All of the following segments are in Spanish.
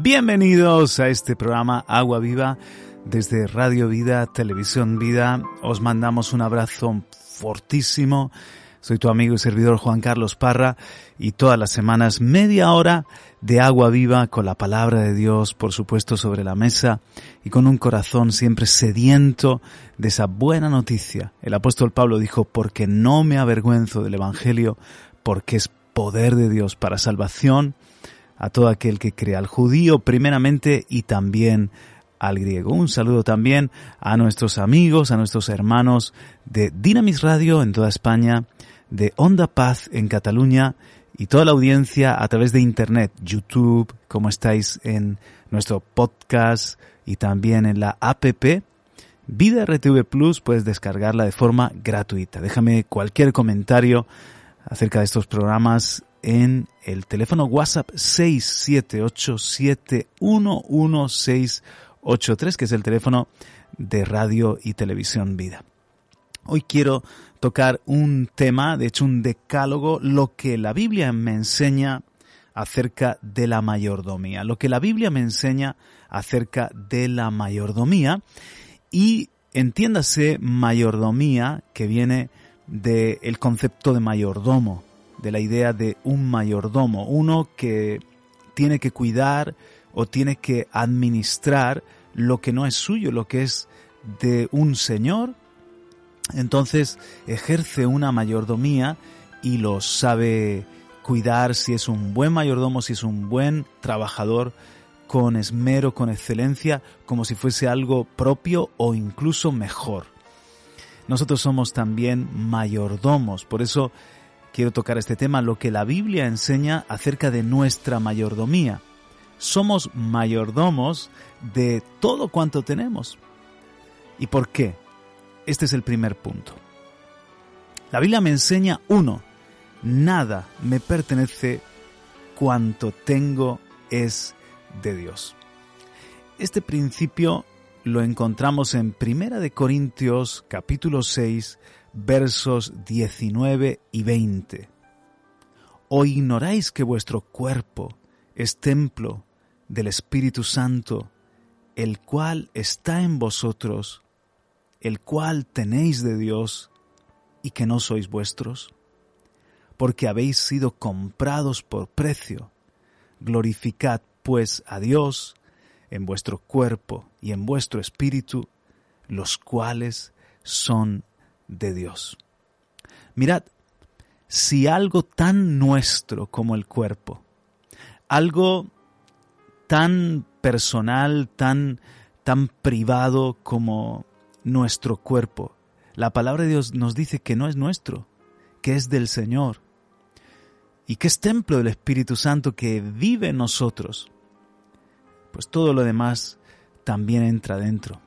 Bienvenidos a este programa Agua Viva desde Radio Vida, Televisión Vida. Os mandamos un abrazo fortísimo. Soy tu amigo y servidor Juan Carlos Parra y todas las semanas media hora de agua viva con la palabra de Dios, por supuesto, sobre la mesa y con un corazón siempre sediento de esa buena noticia. El apóstol Pablo dijo, porque no me avergüenzo del Evangelio, porque es poder de Dios para salvación a todo aquel que crea, al judío primeramente y también al griego. Un saludo también a nuestros amigos, a nuestros hermanos de Dinamis Radio en toda España, de Onda Paz en Cataluña y toda la audiencia a través de Internet, YouTube, como estáis en nuestro podcast y también en la APP. Vida RTV Plus puedes descargarla de forma gratuita. Déjame cualquier comentario acerca de estos programas en el teléfono WhatsApp 678711683, que es el teléfono de radio y televisión vida. Hoy quiero tocar un tema, de hecho un decálogo, lo que la Biblia me enseña acerca de la mayordomía, lo que la Biblia me enseña acerca de la mayordomía y entiéndase mayordomía que viene del concepto de mayordomo, de la idea de un mayordomo, uno que tiene que cuidar o tiene que administrar lo que no es suyo, lo que es de un señor. Entonces ejerce una mayordomía y lo sabe cuidar si es un buen mayordomo, si es un buen trabajador, con esmero, con excelencia, como si fuese algo propio o incluso mejor. Nosotros somos también mayordomos, por eso quiero tocar este tema, lo que la Biblia enseña acerca de nuestra mayordomía. Somos mayordomos de todo cuanto tenemos. ¿Y por qué? Este es el primer punto. La Biblia me enseña, uno, nada me pertenece cuanto tengo es de Dios. Este principio lo encontramos en Primera de Corintios capítulo 6 versos 19 y 20. ¿O ignoráis que vuestro cuerpo es templo del Espíritu Santo, el cual está en vosotros, el cual tenéis de Dios, y que no sois vuestros? Porque habéis sido comprados por precio. Glorificad pues a Dios en vuestro cuerpo y en vuestro espíritu, los cuales son de Dios. Mirad, si algo tan nuestro como el cuerpo, algo tan personal, tan, tan privado como nuestro cuerpo, la palabra de Dios nos dice que no es nuestro, que es del Señor y que es templo del Espíritu Santo que vive en nosotros, pues todo lo demás también entra dentro.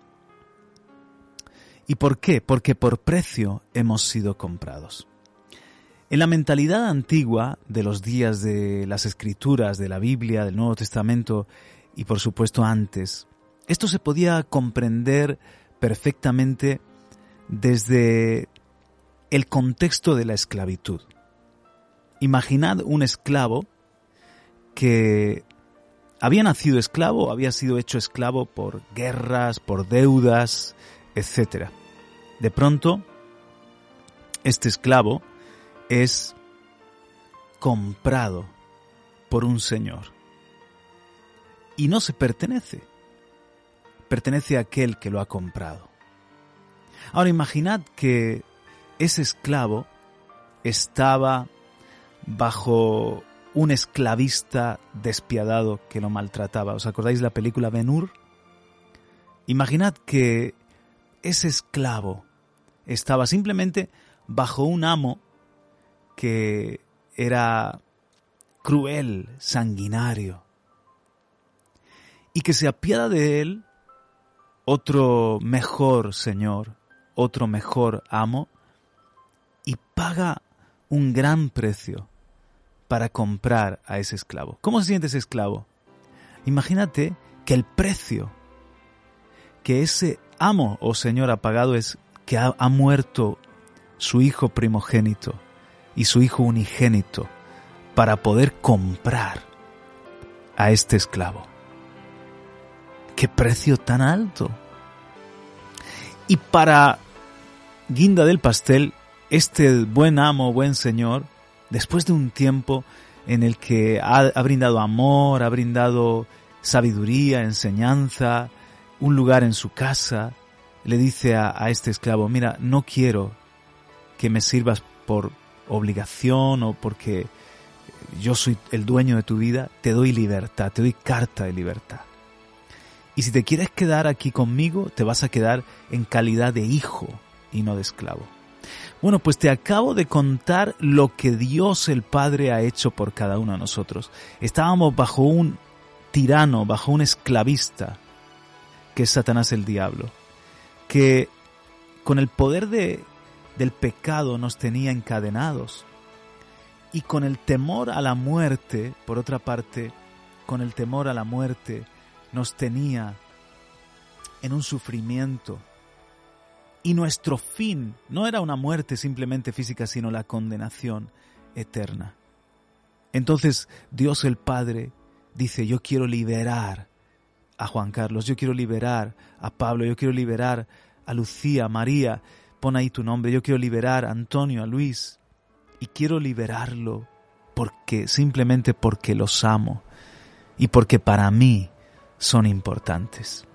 ¿Y por qué? Porque por precio hemos sido comprados. En la mentalidad antigua de los días de las escrituras, de la Biblia, del Nuevo Testamento y por supuesto antes, esto se podía comprender perfectamente desde el contexto de la esclavitud. Imaginad un esclavo que había nacido esclavo, había sido hecho esclavo por guerras, por deudas, etc. De pronto, este esclavo es comprado por un señor y no se pertenece, pertenece a aquel que lo ha comprado. Ahora imaginad que ese esclavo estaba bajo un esclavista despiadado que lo maltrataba. ¿Os acordáis la película Ben Hur? Imaginad que ese esclavo estaba simplemente bajo un amo que era cruel, sanguinario, y que se apiada de él otro mejor señor, otro mejor amo, y paga un gran precio para comprar a ese esclavo. ¿Cómo se siente ese esclavo? Imagínate que el precio que ese amo o señor ha pagado es que ha, ha muerto su hijo primogénito y su hijo unigénito para poder comprar a este esclavo. ¡Qué precio tan alto! Y para guinda del pastel, este buen amo, buen señor, después de un tiempo en el que ha, ha brindado amor, ha brindado sabiduría, enseñanza, un lugar en su casa, le dice a, este esclavo, mira, no quiero que me sirvas por obligación o porque yo soy el dueño de tu vida, te doy libertad, te doy carta de libertad. Y si te quieres quedar aquí conmigo, te vas a quedar en calidad de hijo y no de esclavo. Bueno, pues te acabo de contar lo que Dios el Padre ha hecho por cada uno de nosotros. Estábamos bajo un tirano, bajo un esclavista, que es Satanás el diablo, que con el poder de, del pecado nos tenía encadenados. Y con el temor a la muerte, por otra parte, con el temor a la muerte, nos tenía en un sufrimiento. Y nuestro fin no era una muerte simplemente física, sino la condenación eterna. Entonces Dios el Padre dice, yo quiero liberar a Juan Carlos, yo quiero liberar a Pablo, yo quiero liberar a Lucía, a María, pon ahí tu nombre, yo quiero liberar a Antonio, a Luis, y quiero liberarlo porque simplemente porque los amo y porque para mí son importantes.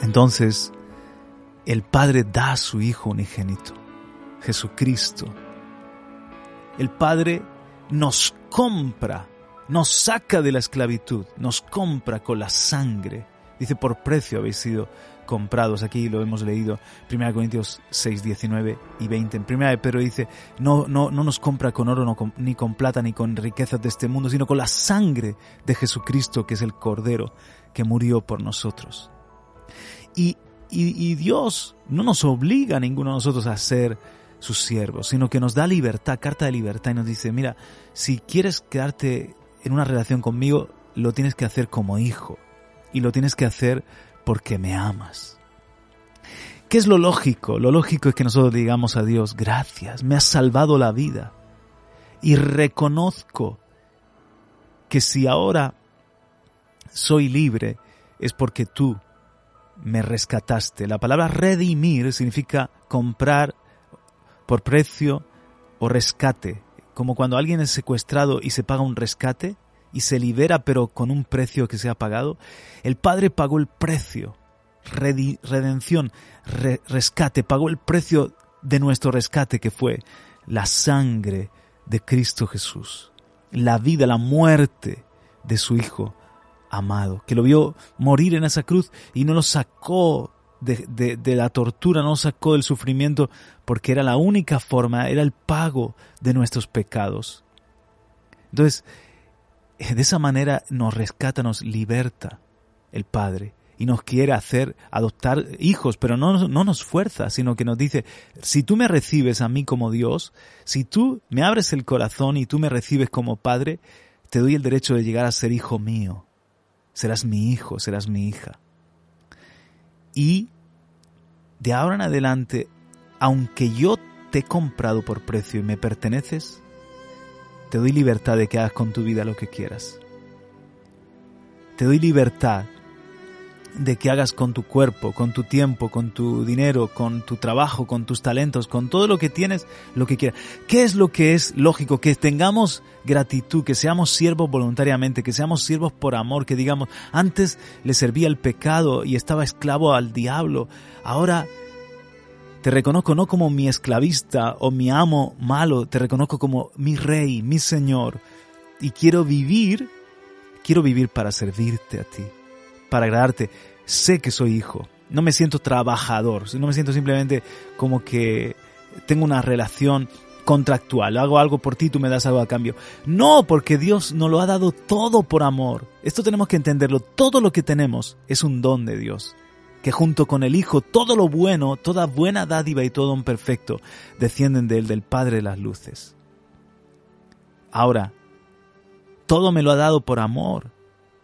Entonces, el Padre da a su Hijo unigénito, Jesucristo. El Padre nos compra, nos saca de la esclavitud, nos compra con la sangre. Dice, por precio habéis sido comprados. Aquí lo hemos leído, 1 Corintios 6, 19 y 20. En 1 Pedro dice, no, no, no nos compra con oro, ni con plata, ni con riquezas de este mundo, sino con la sangre de Jesucristo, que es el Cordero que murió por nosotros. Y, y, y Dios no nos obliga a ninguno de nosotros a ser sus siervos, sino que nos da libertad, carta de libertad, y nos dice, mira, si quieres quedarte en una relación conmigo, lo tienes que hacer como hijo, y lo tienes que hacer porque me amas. ¿Qué es lo lógico? Lo lógico es que nosotros digamos a Dios, gracias, me has salvado la vida. Y reconozco que si ahora soy libre es porque tú me rescataste. La palabra redimir significa comprar por precio o rescate. Como cuando alguien es secuestrado y se paga un rescate, y se libera pero con un precio que se ha pagado, el Padre pagó el precio, redención, rescate, pagó el precio de nuestro rescate que fue la sangre de Cristo Jesús, la vida, la muerte de su Hijo amado, que lo vio morir en esa cruz y no lo sacó de, de, de, la tortura, no lo sacó del sufrimiento, porque era la única forma, era el pago de nuestros pecados. Entonces, de esa manera nos rescata, nos liberta el Padre y nos quiere hacer adoptar hijos, pero no, no, nos fuerza, sino que nos dice, si tú me recibes a mí como Dios, si tú me abres el corazón y tú me recibes como Padre, te doy el derecho de llegar a ser hijo mío. Serás mi hijo, serás mi hija. Y de ahora en adelante, aunque yo te he comprado por precio y me perteneces, te doy libertad de que hagas con tu vida lo que quieras. Te doy libertad de que hagas con tu cuerpo, con tu tiempo, con tu dinero, con tu trabajo, con tus talentos, con todo lo que tienes, lo que quieras. ¿Qué es lo que es lógico? Que tengamos gratitud, que seamos siervos voluntariamente, que seamos siervos por amor, que digamos, antes le servía el pecado y estaba esclavo al diablo, ahora te reconozco no como mi esclavista o mi amo malo, te reconozco como mi rey, mi señor. Y quiero vivir, quiero vivir para servirte a ti, para agradarte. sé que soy hijo. No me siento trabajador, no me siento simplemente como que tengo una relación contractual, hago algo por ti, tú me das algo a cambio. No, porque Dios nos lo ha dado todo por amor. Esto tenemos que entenderlo, todo lo que tenemos es un don de Dios que junto con el Hijo todo lo bueno, toda buena dádiva y todo un perfecto descienden de él, del Padre de las luces. Ahora, todo me lo ha dado por amor,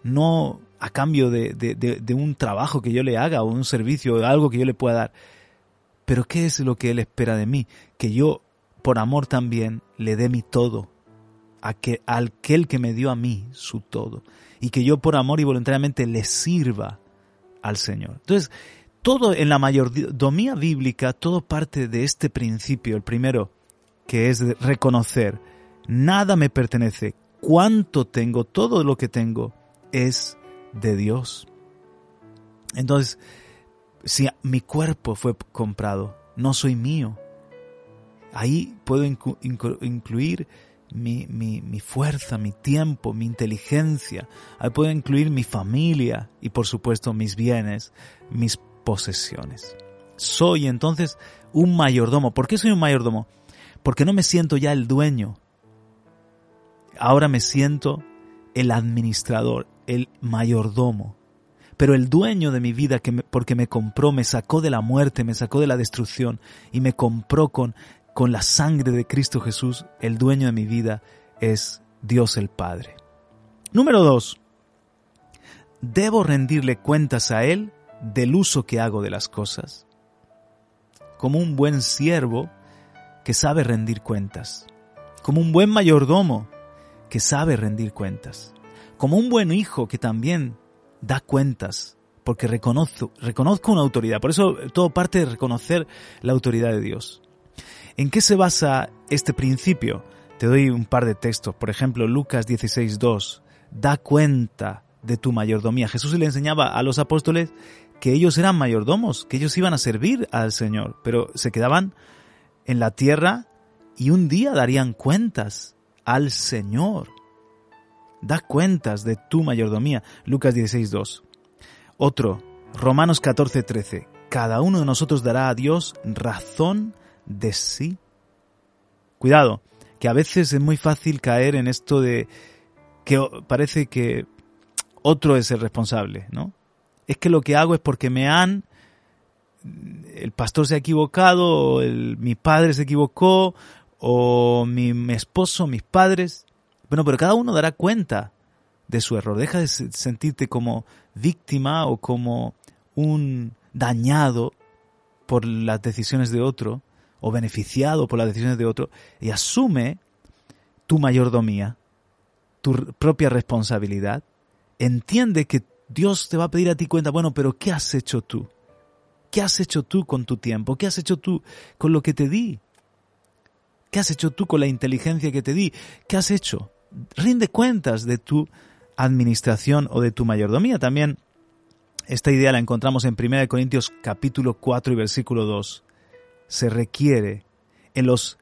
no a cambio de, de, un trabajo que yo le haga o un servicio o algo que yo le pueda dar. Pero ¿qué es lo que Él espera de mí? Que yo, por amor también, le dé mi todo, a que, aquel que me dio a mí su todo, y que yo por amor y voluntariamente le sirva al Señor. Entonces, todo en la mayordomía bíblica, todo parte de este principio, el primero, que es reconocer, nada me pertenece, cuánto tengo, todo lo que tengo es de Dios. Entonces, si mi cuerpo fue comprado, no soy mío. Ahí puedo incluir mi, mi, fuerza, mi tiempo, mi inteligencia. Ahí puedo incluir mi familia y por supuesto mis bienes, mis posesiones. Soy entonces un mayordomo. ¿Por qué soy un mayordomo? Porque no me siento ya el dueño. Ahora me siento el administrador, el mayordomo. Pero el dueño de mi vida, que porque me compró, me sacó de la muerte, me sacó de la destrucción y me compró con con la sangre de Cristo Jesús, el dueño de mi vida es Dios el Padre. Número dos, debo rendirle cuentas a Él del uso que hago de las cosas. Como un buen siervo que sabe rendir cuentas. Como un buen mayordomo que sabe rendir cuentas. Como un buen hijo que también da cuentas porque reconozco, reconozco una autoridad. Por eso todo parte de reconocer la autoridad de Dios. ¿En qué se basa este principio? Te doy un par de textos. Por ejemplo, Lucas 16.2. Da cuenta de tu mayordomía. Jesús le enseñaba a los apóstoles que ellos eran mayordomos, que ellos iban a servir al Señor, pero se quedaban en la tierra y un día darían cuentas al Señor. Da cuentas de tu mayordomía. Lucas 16.2. Otro, Romanos 14.13. Cada uno de nosotros dará a Dios razón de sí. Cuidado, que a veces es muy fácil caer en esto de que parece que otro es el responsable, ¿no? Es que lo que hago es porque me han el pastor se ha equivocado, o mi padre se equivocó, o mi, mi, esposo, mis padres. Bueno, pero cada uno dará cuenta de su error. Deja de sentirte como víctima o como un dañado por las decisiones de otro o beneficiado por las decisiones de otro y asume tu mayordomía, tu propia responsabilidad, entiende que Dios te va a pedir a ti cuenta, bueno, pero ¿qué has hecho tú? ¿Qué has hecho tú con tu tiempo? ¿Qué has hecho tú con lo que te di? ¿Qué has hecho tú con la inteligencia que te di? ¿Qué has hecho? Rinde cuentas de tu administración o de tu mayordomía. También esta idea la encontramos en 1 Corintios capítulo 4 y versículo 2 se requiere en los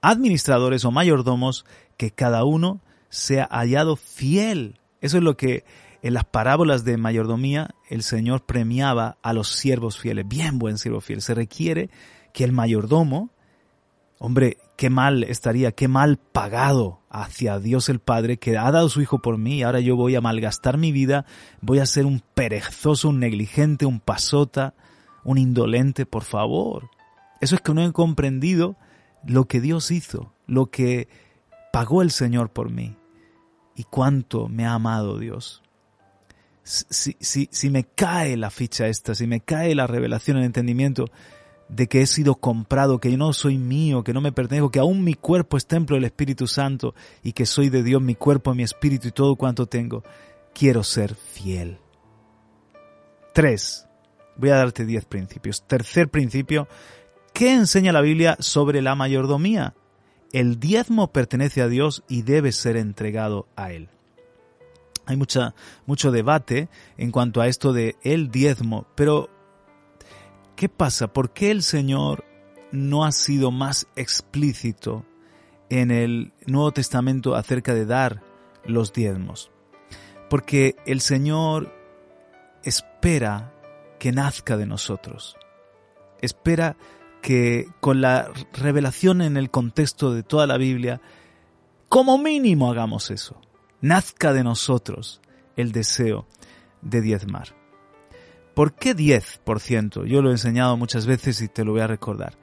administradores o mayordomos que cada uno sea hallado fiel. Eso es lo que en las parábolas de mayordomía el Señor premiaba a los siervos fieles. Bien buen siervo fiel. Se requiere que el mayordomo, hombre, qué mal estaría, qué mal pagado hacia Dios el Padre que ha dado su Hijo por mí y ahora yo voy a malgastar mi vida, voy a ser un perezoso, un negligente, un pasota, un indolente, por favor. Eso es que no he comprendido lo que Dios hizo, lo que pagó el Señor por mí y cuánto me ha amado Dios. Si, si, si me cae la ficha esta, si me cae la revelación, el entendimiento de que he sido comprado, que yo no soy mío, que no me pertenezco, que aún mi cuerpo es templo del Espíritu Santo y que soy de Dios, mi cuerpo, mi espíritu y todo cuanto tengo, quiero ser fiel. Tres. Voy a darte diez principios. Tercer principio, ¿Qué enseña la Biblia sobre la mayordomía? El diezmo pertenece a Dios y debe ser entregado a Él. Hay mucha, mucho debate en cuanto a esto de el diezmo, pero ¿qué pasa? ¿Por qué el Señor no ha sido más explícito en el Nuevo Testamento acerca de dar los diezmos? Porque el Señor espera que nazca de nosotros. Espera que con la revelación en el contexto de toda la Biblia, como mínimo hagamos eso. Nazca de nosotros el deseo de diezmar. ¿Por qué 10%? Yo lo he enseñado muchas veces y te lo voy a recordar.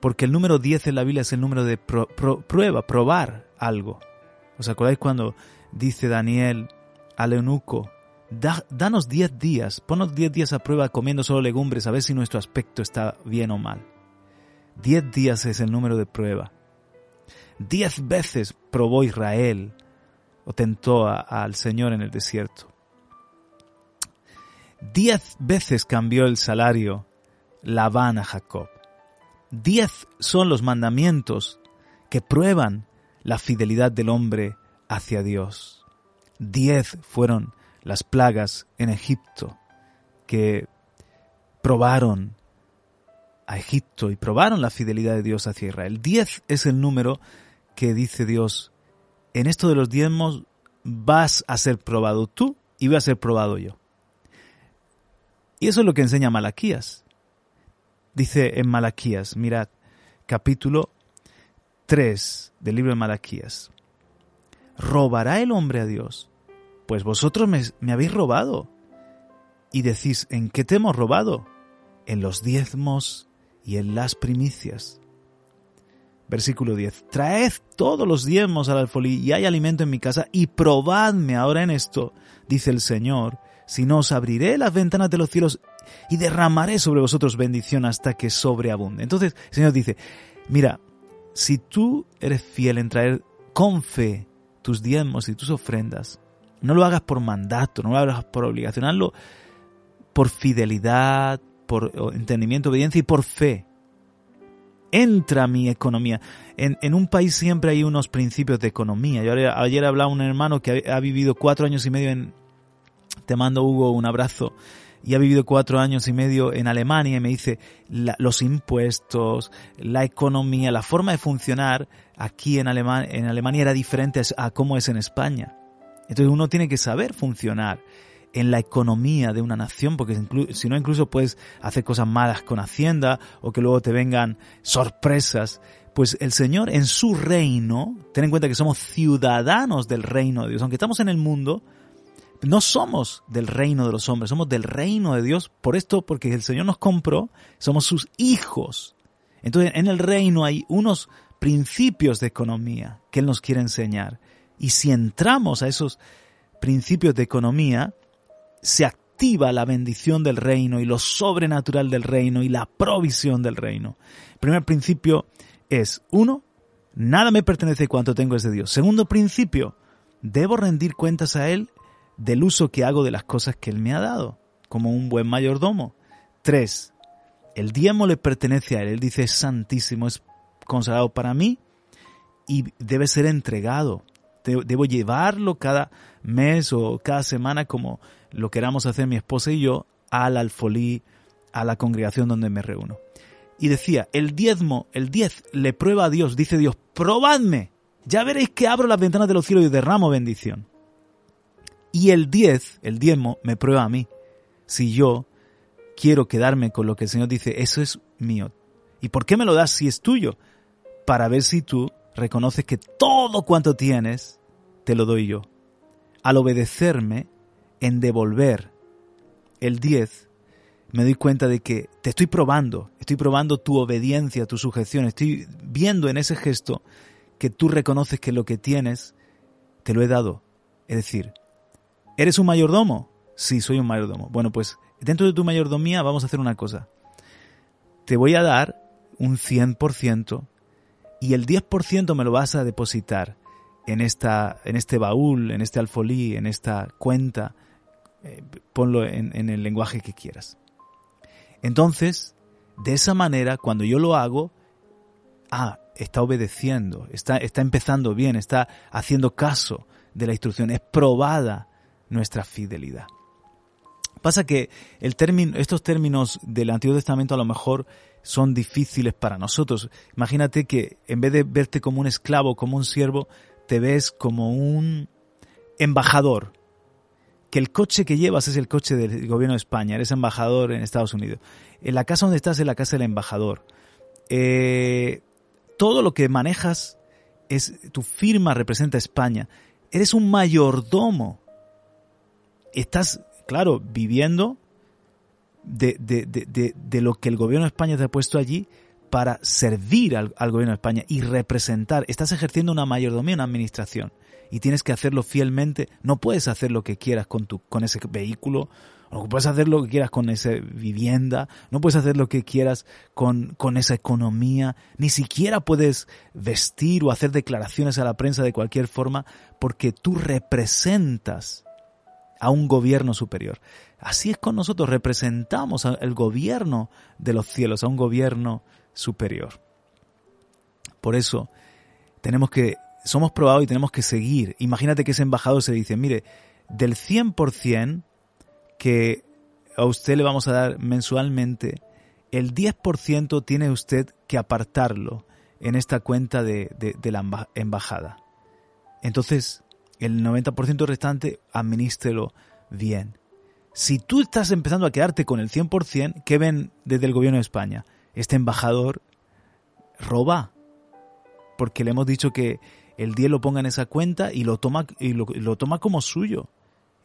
Porque el número 10 en la Biblia es el número de prueba, probar algo. ¿Os acordáis cuando dice Daniel al eunuco, danos 10 días, ponos 10 días a prueba comiendo solo legumbres a ver si nuestro aspecto está bien o mal? 10 días es el número de prueba. Diez veces probó Israel o tentó al Señor en el desierto. Diez veces cambió el salario Labán a Jacob. Diez son los mandamientos que prueban la fidelidad del hombre hacia Dios. Diez fueron las plagas en Egipto que probaron a Egipto y probaron la fidelidad de Dios hacia Israel. Diez es el número que dice Dios, en esto de los diezmos vas a ser probado tú y voy a ser probado yo. Y eso es lo que enseña Malaquías. Dice en Malaquías, mirad, capítulo 3 del libro de Malaquías. ¿Robará el hombre a Dios? Pues vosotros me, habéis robado. Y decís, ¿en qué te hemos robado? En los diezmos y en las primicias. Versículo 10. Traed todos los diezmos al alfolí y hay alimento en mi casa y probadme ahora en esto, dice el Señor, si no os abriré las ventanas de los cielos y derramaré sobre vosotros bendición hasta que sobreabunde. Entonces el Señor dice, mira, si tú eres fiel en traer con fe tus diezmos y tus ofrendas, no lo hagas por mandato, no lo hagas por obligación, hazlo por fidelidad, por entendimiento, obediencia y por fe entra mi economía. En, un país siempre hay unos principios de economía. Yo ayer, hablaba un hermano que ha, vivido cuatro años y medio en... Te mando, Hugo, un abrazo. Y ha vivido cuatro años y medio en Alemania y me dice los impuestos, la economía, la forma de funcionar aquí en, en Alemania era diferente a cómo es en España. Entonces uno tiene que saber funcionar en la economía de una nación, porque si no incluso puedes hacer cosas malas con Hacienda o que luego te vengan sorpresas. Pues el Señor en su reino, ten en cuenta que somos ciudadanos del reino de Dios, aunque estamos en el mundo, no somos del reino de los hombres, somos del reino de Dios, por esto, porque el Señor nos compró, somos sus hijos. Entonces en el reino hay unos principios de economía que Él nos quiere enseñar. Y si entramos a esos principios de economía, se activa la bendición del reino y lo sobrenatural del reino y la provisión del reino. El primer principio es, uno, nada me pertenece cuanto tengo es de Dios. Segundo principio, debo rendir cuentas a Él del uso que hago de las cosas que Él me ha dado, como un buen mayordomo. Tres, el diezmo le pertenece a Él. Él dice, es santísimo, es consagrado para mí y debe ser entregado. Debo llevarlo cada mes o cada semana como lo queramos hacer mi esposa y yo al alfolí, a la congregación donde me reúno. Y decía, el diezmo, el diez, le prueba a Dios, dice Dios, probadme, ya veréis que abro las ventanas de los cielos y derramo bendición. Y el diez, el diezmo, me prueba a mí, si yo quiero quedarme con lo que el Señor dice, eso es mío. ¿Y por qué me lo das si es tuyo? Para ver si tú reconoces que todo cuanto tienes, te lo doy yo. Al obedecerme, en devolver el 10, me doy cuenta de que te estoy probando, estoy probando tu obediencia, tu sujeción, estoy viendo en ese gesto que tú reconoces que lo que tienes te lo he dado. Es decir, ¿eres un mayordomo? Sí, soy un mayordomo. Bueno, pues dentro de tu mayordomía vamos a hacer una cosa. Te voy a dar un 100% y el 10% me lo vas a depositar en, esta, en este baúl, en este alfolí, en esta cuenta eh, ponlo en, el lenguaje que quieras. Entonces, de esa manera, cuando yo lo hago, ah, está obedeciendo, está, está empezando bien, está haciendo caso de la instrucción, es probada nuestra fidelidad. Pasa que el término, estos términos del Antiguo Testamento a lo mejor son difíciles para nosotros. Imagínate que en vez de verte como un esclavo, como un siervo, te ves como un embajador, que el coche que llevas es el coche del gobierno de España, eres embajador en Estados Unidos. En la casa donde estás es la casa del embajador. Eh, todo lo que manejas es tu firma representa España. Eres un mayordomo. Estás, claro, viviendo de, de, lo que el gobierno de España te ha puesto allí para servir al, gobierno de España y representar. Estás ejerciendo una mayordomía, una administración. Y tienes que hacerlo fielmente. No puedes hacer lo que quieras con, tu, con ese vehículo, no puedes hacer lo que quieras con esa vivienda, no puedes hacer lo que quieras con, con esa economía, ni siquiera puedes vestir o hacer declaraciones a la prensa de cualquier forma porque tú representas a un gobierno superior. Así es con nosotros, representamos al gobierno de los cielos, a un gobierno superior. Por eso tenemos que, somos probados y tenemos que seguir. Imagínate que ese embajador se dice, mire, del 100% que a usted le vamos a dar mensualmente, el 10% tiene usted que apartarlo en esta cuenta de, de la embajada. Entonces, el 90% restante, administrelo bien. Si tú estás empezando a quedarte con el 100%, ¿qué ven desde el gobierno de España? Este embajador roba, porque le hemos dicho que el 10 lo ponga en esa cuenta y lo toma, y lo, toma como suyo.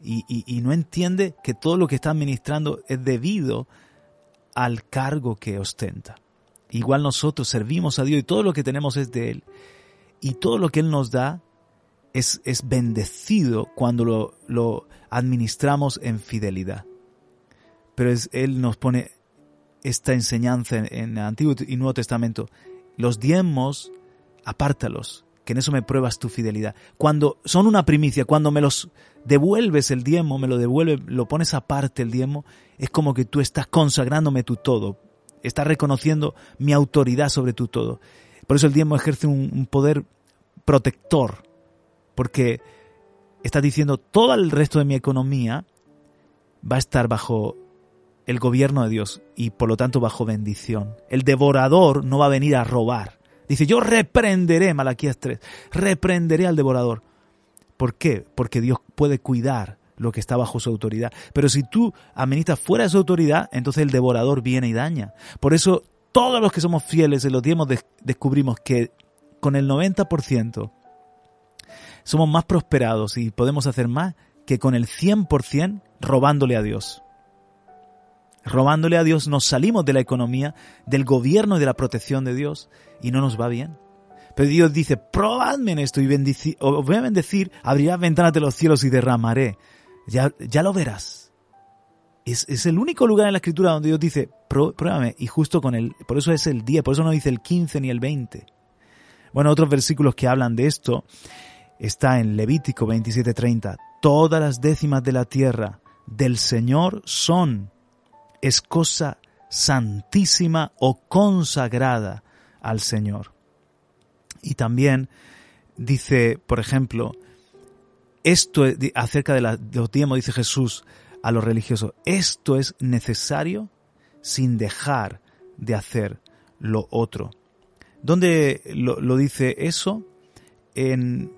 Y, y, no entiende que todo lo que está administrando es debido al cargo que ostenta. Igual nosotros servimos a Dios y todo lo que tenemos es de Él. Y todo lo que Él nos da es, bendecido cuando lo, administramos en fidelidad. Pero Él nos pone esta enseñanza en, el Antiguo y Nuevo Testamento. Los diezmos, apártalos, que en eso me pruebas tu fidelidad. Cuando son una primicia, cuando me los devuelves el diezmo, me lo devuelves, lo pones aparte el diezmo, es como que tú estás consagrándome tu todo, estás reconociendo mi autoridad sobre tu todo. Por eso el diezmo ejerce un poder protector porque está diciendo todo el resto de mi economía va a estar bajo el gobierno de Dios y por lo tanto bajo bendición. El devorador no va a venir a robar. Dice, yo reprenderé, Malaquías 3, reprenderé al devorador. ¿Por qué? Porque Dios puede cuidar lo que está bajo su autoridad. Pero si tú administras fuera de su autoridad, entonces el devorador viene y daña. Por eso todos los que somos fieles en los tiempos descubrimos que con el 90% somos más prosperados y podemos hacer más que con el 100% robándole a Dios. Robándole a Dios nos salimos de la economía, del gobierno y de la protección de Dios y no nos va bien. Pero Dios dice, probadme en esto y os voy a bendecir, abriré ventanas de los cielos y derramaré. Ya, ya lo verás. Es, es, el único lugar en la escritura donde Dios dice, pruébame, y justo con el, por eso es el día, por eso no dice el 15 ni el 20. Bueno, otros versículos que hablan de esto está en Levítico 27:30. Todas las décimas de la tierra del Señor son, es cosa santísima o consagrada al Señor. Y también dice, por ejemplo, esto acerca de, los diezmos, dice Jesús a los religiosos, esto es necesario sin dejar de hacer lo otro. ¿Dónde lo, lo dice eso? En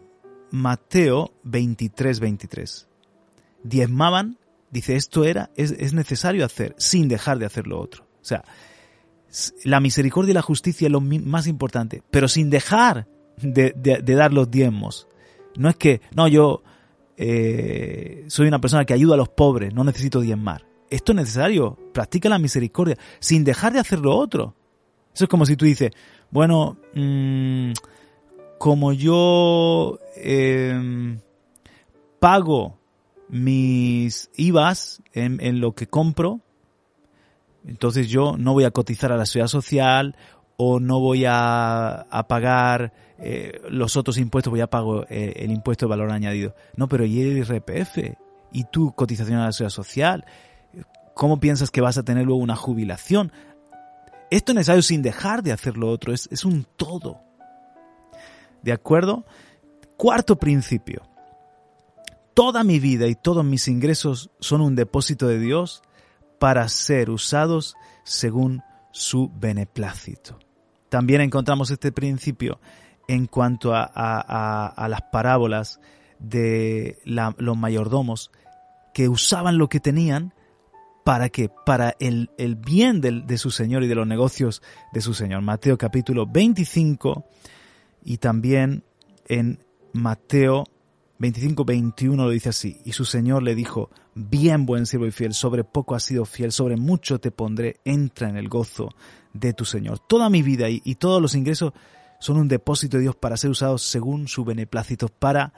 Mateo 23, 23. Diezmaban, dice, esto era, es, necesario hacer, sin dejar de hacer lo otro. O sea, la misericordia y la justicia es lo más importante, pero sin dejar de, dar los diezmos. No es que, no, yo eh, soy una persona que ayuda a los pobres, no necesito diezmar. Esto es necesario, practica la misericordia, sin dejar de hacer lo otro. Eso es como si tú dices, bueno, mmm, como yo em, pago mis IVAs en, lo que compro, entonces yo no voy a cotizar a la seguridad social o no voy a, pagar eh, los otros impuestos, voy a pagar eh, el impuesto de valor añadido. No, pero ¿y el IRPF? ¿Y tu cotización a la seguridad social? ¿Cómo piensas que vas a tener luego una jubilación? Esto es necesario sin dejar de hacer lo otro, es un todo. ¿De acuerdo? Cuarto principio. Toda mi vida y todos mis ingresos son un depósito de Dios para ser usados según su beneplácito. También encontramos este principio en cuanto a, las parábolas de los mayordomos que usaban lo que tenían para que para el, el bien del, de su Señor y de los negocios de su Señor. Mateo capítulo 25 y también en Mateo 25, 21 lo dice así, y su Señor le dijo, bien buen siervo y fiel, sobre poco has sido fiel, sobre mucho te pondré, entra en el gozo de tu Señor. Toda mi vida y, y todos los ingresos son un depósito de Dios para ser usados según su beneplácito, para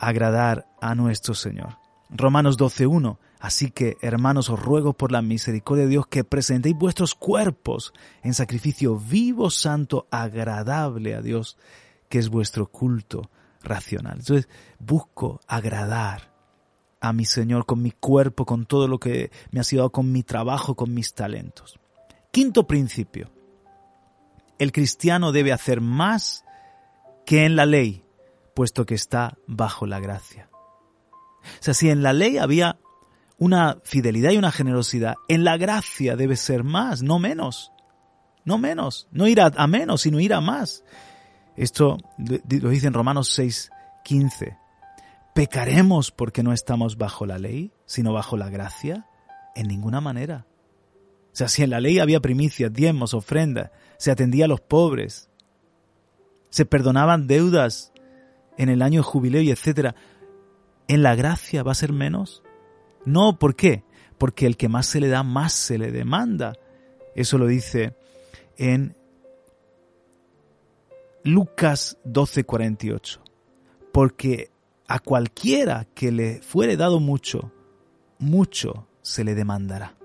agradar a nuestro Señor. Romanos 12.1. Así que, hermanos, os ruego por la misericordia de Dios que presentéis vuestros cuerpos en sacrificio vivo, santo, agradable a Dios, que es vuestro culto racional. Entonces, busco agradar a mi Señor con mi cuerpo, con todo lo que me ha sido con mi trabajo, con mis talentos. Quinto principio. El cristiano debe hacer más que en la ley, puesto que está bajo la gracia. O sea, si en la ley había una fidelidad y una generosidad, en la gracia debe ser más, no menos. No menos, no ir a, menos, sino ir a más. Esto lo dice en Romanos 6, 15. ¿Pecaremos porque no estamos bajo la ley, sino bajo la gracia? En ninguna manera. O sea, si en la ley había primicias, diezmos, ofrendas, se atendía a los pobres, se perdonaban deudas en el año jubileo y etcétera, ¿en la gracia va a ser menos? No, ¿por qué? Porque el que más se le da, más se le demanda. Eso lo dice en Lucas 12:48. Porque a cualquiera que le fuere dado mucho, mucho se le demandará.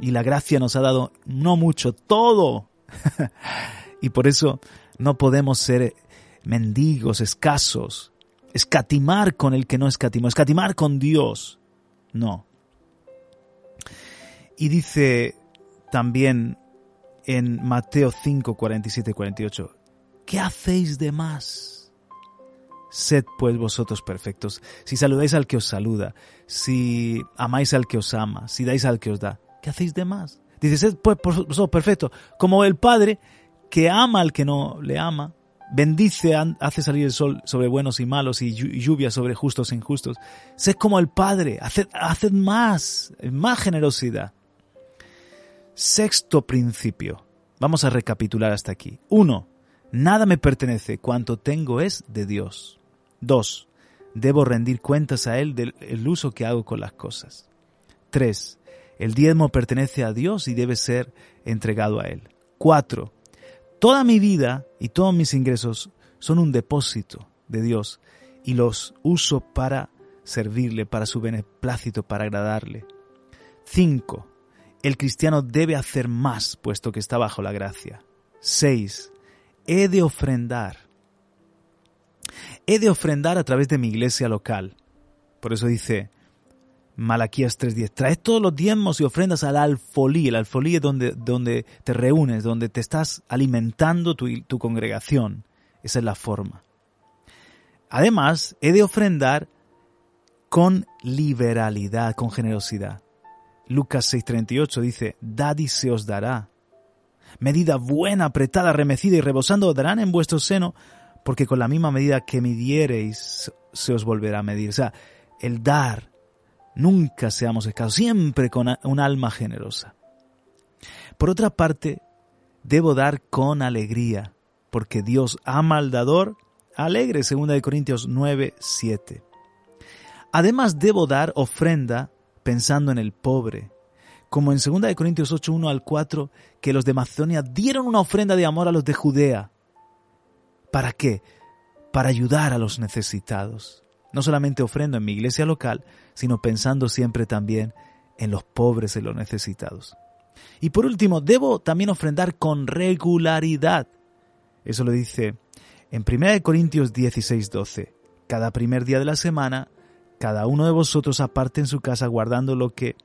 Y la gracia nos ha dado no mucho, todo. y por eso no podemos ser mendigos, escasos, escatimar con el que no escatimó, escatimar con Dios. No. Y dice también en Mateo 5, 47 y 48, ¿qué hacéis de más? Sed pues vosotros perfectos. Si saludáis al que os saluda, si amáis al que os ama, si dais al que os da, ¿qué hacéis de más? Dice, sed pues vosotros perfectos, como el Padre que ama al que no le ama, bendice, hace salir el sol sobre buenos y malos y lluvia sobre justos e injustos. Sed como el Padre, haced, más, más generosidad. Sexto principio. Vamos a recapitular hasta aquí. Uno, nada me pertenece, cuanto tengo es de Dios. 2. Debo rendir cuentas a Él del uso que hago con las cosas. 3. El diezmo pertenece a Dios y debe ser entregado a Él. 4. Toda mi vida y todos mis ingresos son un depósito de Dios y los uso para servirle, para su beneplácito, para agradarle. 5. El cristiano debe hacer más puesto que está bajo la gracia. 6. He de ofrendar he de ofrendar a través de mi iglesia local. Por eso dice Malaquías 3.10, traes todos los diezmos y ofrendas al alfolí. El alfolí es donde, donde te reúnes, donde te estás alimentando tu, tu congregación. Esa es la forma. Además, he de ofrendar con liberalidad, con generosidad. Lucas 6:38 dice, dad y se os dará. Medida buena, apretada, remecida y rebosando darán en vuestro seno, porque con la misma medida que midiereis se os volverá a medir. O sea, el dar, nunca seamos escasos, siempre con un alma generosa. Por otra parte, debo dar con alegría, porque Dios ama al dador alegre, 2 Corintios 9, 7. Además, debo dar ofrenda pensando en el pobre, como en 2 Corintios 8, 1 al 4, que los de Macedonia dieron una ofrenda de amor a los de Judea, ¿Para qué? Para ayudar a los necesitados. No solamente ofrendo en mi iglesia local, sino pensando siempre también en los pobres y los necesitados. Y por último, debo también ofrendar con regularidad. Eso lo dice en 1 Corintios 16, 12. Cada primer día de la semana, cada uno de vosotros aparte en su casa guardando lo que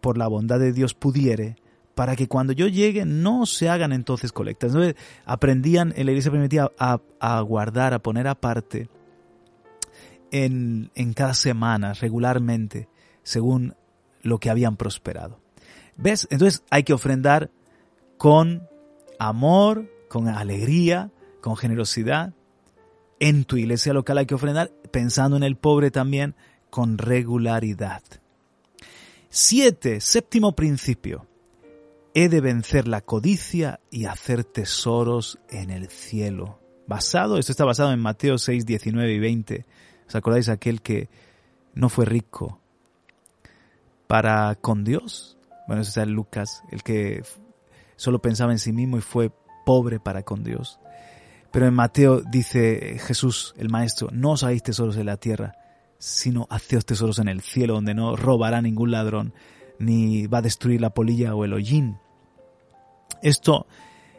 por la bondad de Dios pudiere, para que cuando yo llegue no se hagan entonces colectas. Aprendían en la iglesia primitiva a, guardar, a poner aparte en, en cada semana, regularmente, según lo que habían prosperado. ¿Ves? Entonces hay que ofrendar con amor, con alegría, con generosidad. En tu iglesia local hay que ofrendar pensando en el pobre también con regularidad. Siete, séptimo principio. He de vencer la codicia y hacer tesoros en el cielo. Basado, esto está basado en Mateo 6, 19 y 20. ¿Os acordáis aquel que no fue rico para con Dios? Bueno, está en Lucas, el que solo pensaba en sí mismo y fue pobre para con Dios. Pero en Mateo dice Jesús, el Maestro, no os hagáis tesoros en la tierra, sino haceos tesoros en el cielo, donde no robará ningún ladrón, ni va a destruir la polilla o el hollín. Esto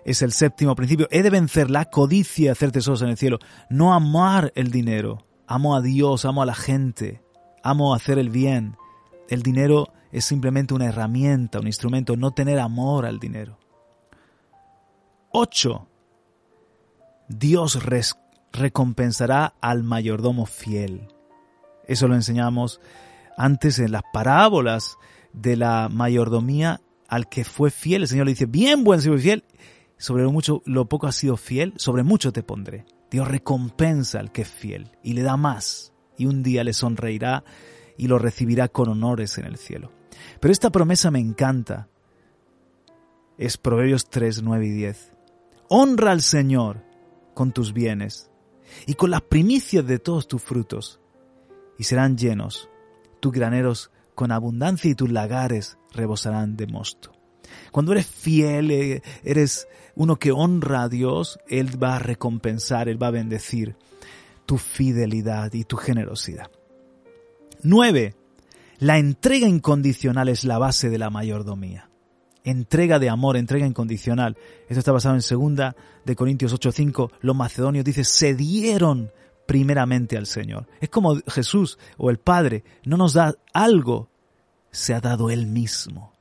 es el séptimo principio. He de vencer la codicia, hacer tesoros en el cielo, no amar el dinero. Amo a Dios, amo a la gente, amo hacer el bien. El dinero es simplemente una herramienta, un instrumento, no tener amor al dinero. 8. Dios recompensará al mayordomo fiel. Eso lo enseñamos antes en las parábolas de la mayordomía al que fue fiel. El Señor le dice, bien buen siervo fiel, sobre lo mucho, lo poco has sido fiel, sobre mucho te pondré. Dios recompensa al que es fiel y le da más y un día le sonreirá y lo recibirá con honores en el cielo. Pero esta promesa me encanta. Es Proverbios 3, 9 y 10. Honra al Señor con tus bienes y con las primicias de todos tus frutos y serán llenos tus graneros con abundancia y tus lagares rebosarán de mosto. Cuando eres fiel, eh, eres uno que honra a Dios, Él va a recompensar, Él va a bendecir tu fidelidad y tu generosidad. 9. La entrega incondicional es la base de la mayordomía. Entrega de amor, entrega incondicional. Esto está basado en segunda de Corintios 8:5. Los macedonios dice, se dieron primeramente al Señor. Es como Jesús o el Padre no nos da algo, se ha dado Él mismo.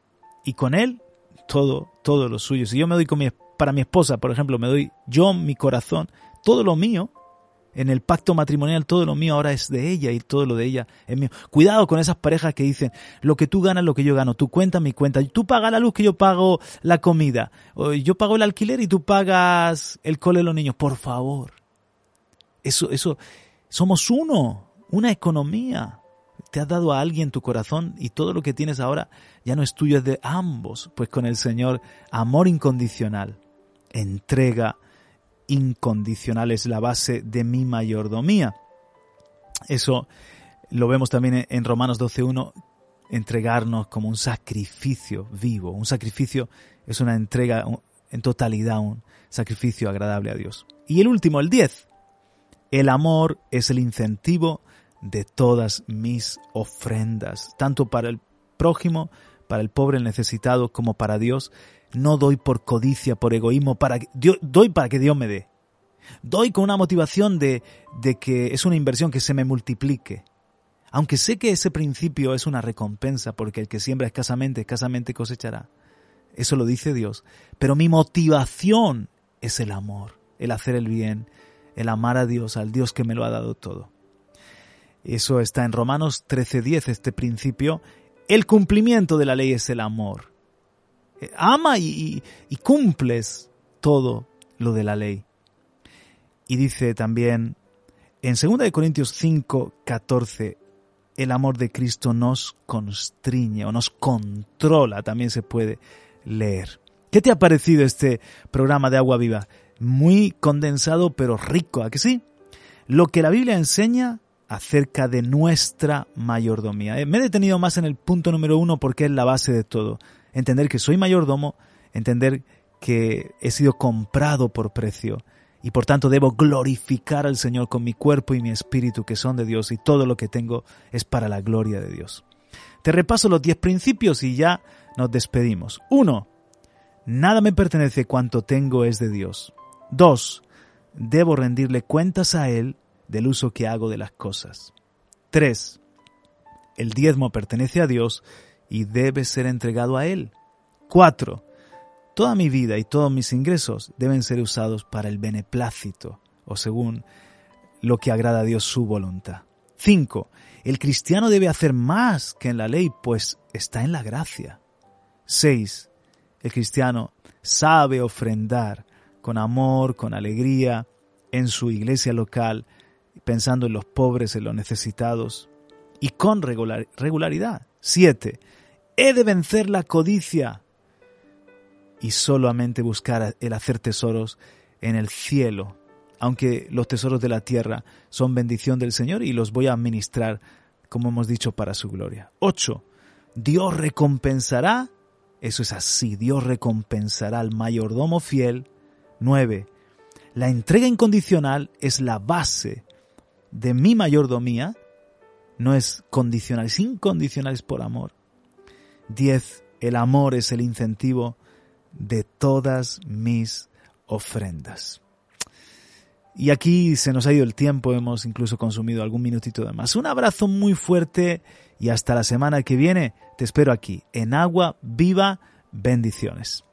Y con Él todo, todo lo suyo. Si yo me doy con mi, para mi esposa, por ejemplo, me doy yo mi corazón, todo lo mío, en el pacto matrimonial todo lo mío ahora es de ella y todo lo de ella es mío. Cuidado con esas parejas que dicen, lo que tú ganas, lo que yo gano, tú cuenta mi cuenta, tú pagas la luz que yo pago la comida, yo pago el alquiler y tú pagas el cole de los niños, por favor. Eso, eso, somos uno, una economía. Te has dado a alguien tu corazón y todo lo que tienes ahora ya no es tuyo, es de ambos. Pues con el Señor, amor incondicional, entrega incondicional es la base de mi mayordomía. Eso lo vemos también en Romanos 12.1, entregarnos como un sacrificio vivo. Un sacrificio es una entrega en totalidad, un sacrificio agradable a Dios. Y el último, el 10, el amor es el incentivo de todas mis ofrendas, tanto para el prójimo, para el pobre, el necesitado, como para Dios. No doy por codicia, por egoísmo, para doy para que Dios me dé. Doy con una motivación de, de que es una inversión que se me multiplique. Aunque sé que ese principio es una recompensa, porque el que siembra escasamente, escasamente cosechará. Eso lo dice Dios. Pero mi motivación es el amor, el hacer el bien, el amar a Dios, al Dios que me lo ha dado todo. Eso está en Romanos 13:10, este principio. El cumplimiento de la ley es el amor. Ama y, y cumples todo lo de la ley. Y dice también en 2 Corintios 5, 14, el amor de Cristo nos constriñe o nos controla, también se puede leer. ¿Qué te ha parecido este programa de Agua Viva? muy condensado pero rico, ¿a que sí? Lo que la Biblia enseña acerca de nuestra mayordomía. Eh, me he detenido más en el punto número uno porque es la base de todo. Entender que soy mayordomo, entender que he sido comprado por precio y por tanto debo glorificar al Señor con mi cuerpo y mi espíritu que son de Dios y todo lo que tengo es para la gloria de Dios. Te repaso los diez principios y ya nos despedimos. Uno, nada me pertenece cuanto tengo es de Dios. 2. Debo rendirle cuentas a Él del uso que hago de las cosas. 3. El diezmo pertenece a Dios y debe ser entregado a Él. 4. Toda mi vida y todos mis ingresos deben ser usados para el beneplácito o según lo que agrada a Dios su voluntad. 5. El cristiano debe hacer más que en la ley, pues está en la gracia. 6. El cristiano sabe ofrendar con amor, con alegría, en su iglesia local, pensando en los pobres, en los necesitados. y con regularidad. 7. He de vencer la codicia y solamente buscar el hacer tesoros en el cielo, aunque los tesoros de la tierra son bendición del Señor y los voy a administrar, como hemos dicho, para su gloria. 8. Dios recompensará, eso es así, Dios recompensará al mayordomo fiel. 9. La entrega incondicional es la base de mi mayordomía, no es condicional, es incondicional, es por amor. 10. El amor es el incentivo de todas mis ofrendas. Y aquí se nos ha ido el tiempo, hemos incluso consumido algún minutito de más. Un abrazo muy fuerte y hasta la semana que viene te espero aquí en Agua Viva. Bendiciones.